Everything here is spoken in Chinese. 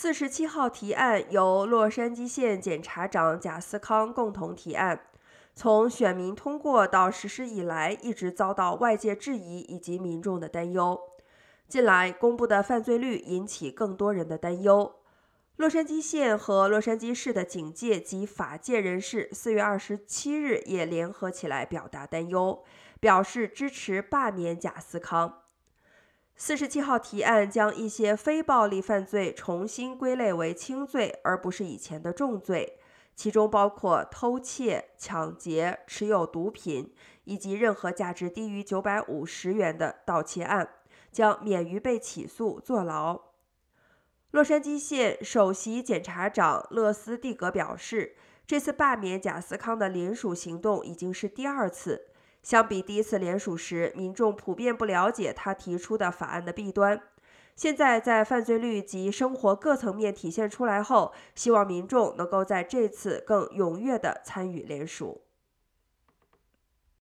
四十七号提案由洛杉矶县检察长贾斯康共同提案。从选民通过到实施以来，一直遭到外界质疑以及民众的担忧。近来公布的犯罪率引起更多人的担忧。洛杉矶县和洛杉矶市的警界及法界人士四月二十七日也联合起来表达担忧，表示支持罢免贾斯康。四十七号提案将一些非暴力犯罪重新归类为轻罪，而不是以前的重罪，其中包括偷窃、抢劫、持有毒品以及任何价值低于九百五十元的盗窃案，将免于被起诉、坐牢。洛杉矶县首席检察长勒斯蒂格表示，这次罢免贾斯康的联署行动已经是第二次。相比第一次联署时，民众普遍不了解他提出的法案的弊端。现在在犯罪率及生活各层面体现出来后，希望民众能够在这次更踊跃地参与联署。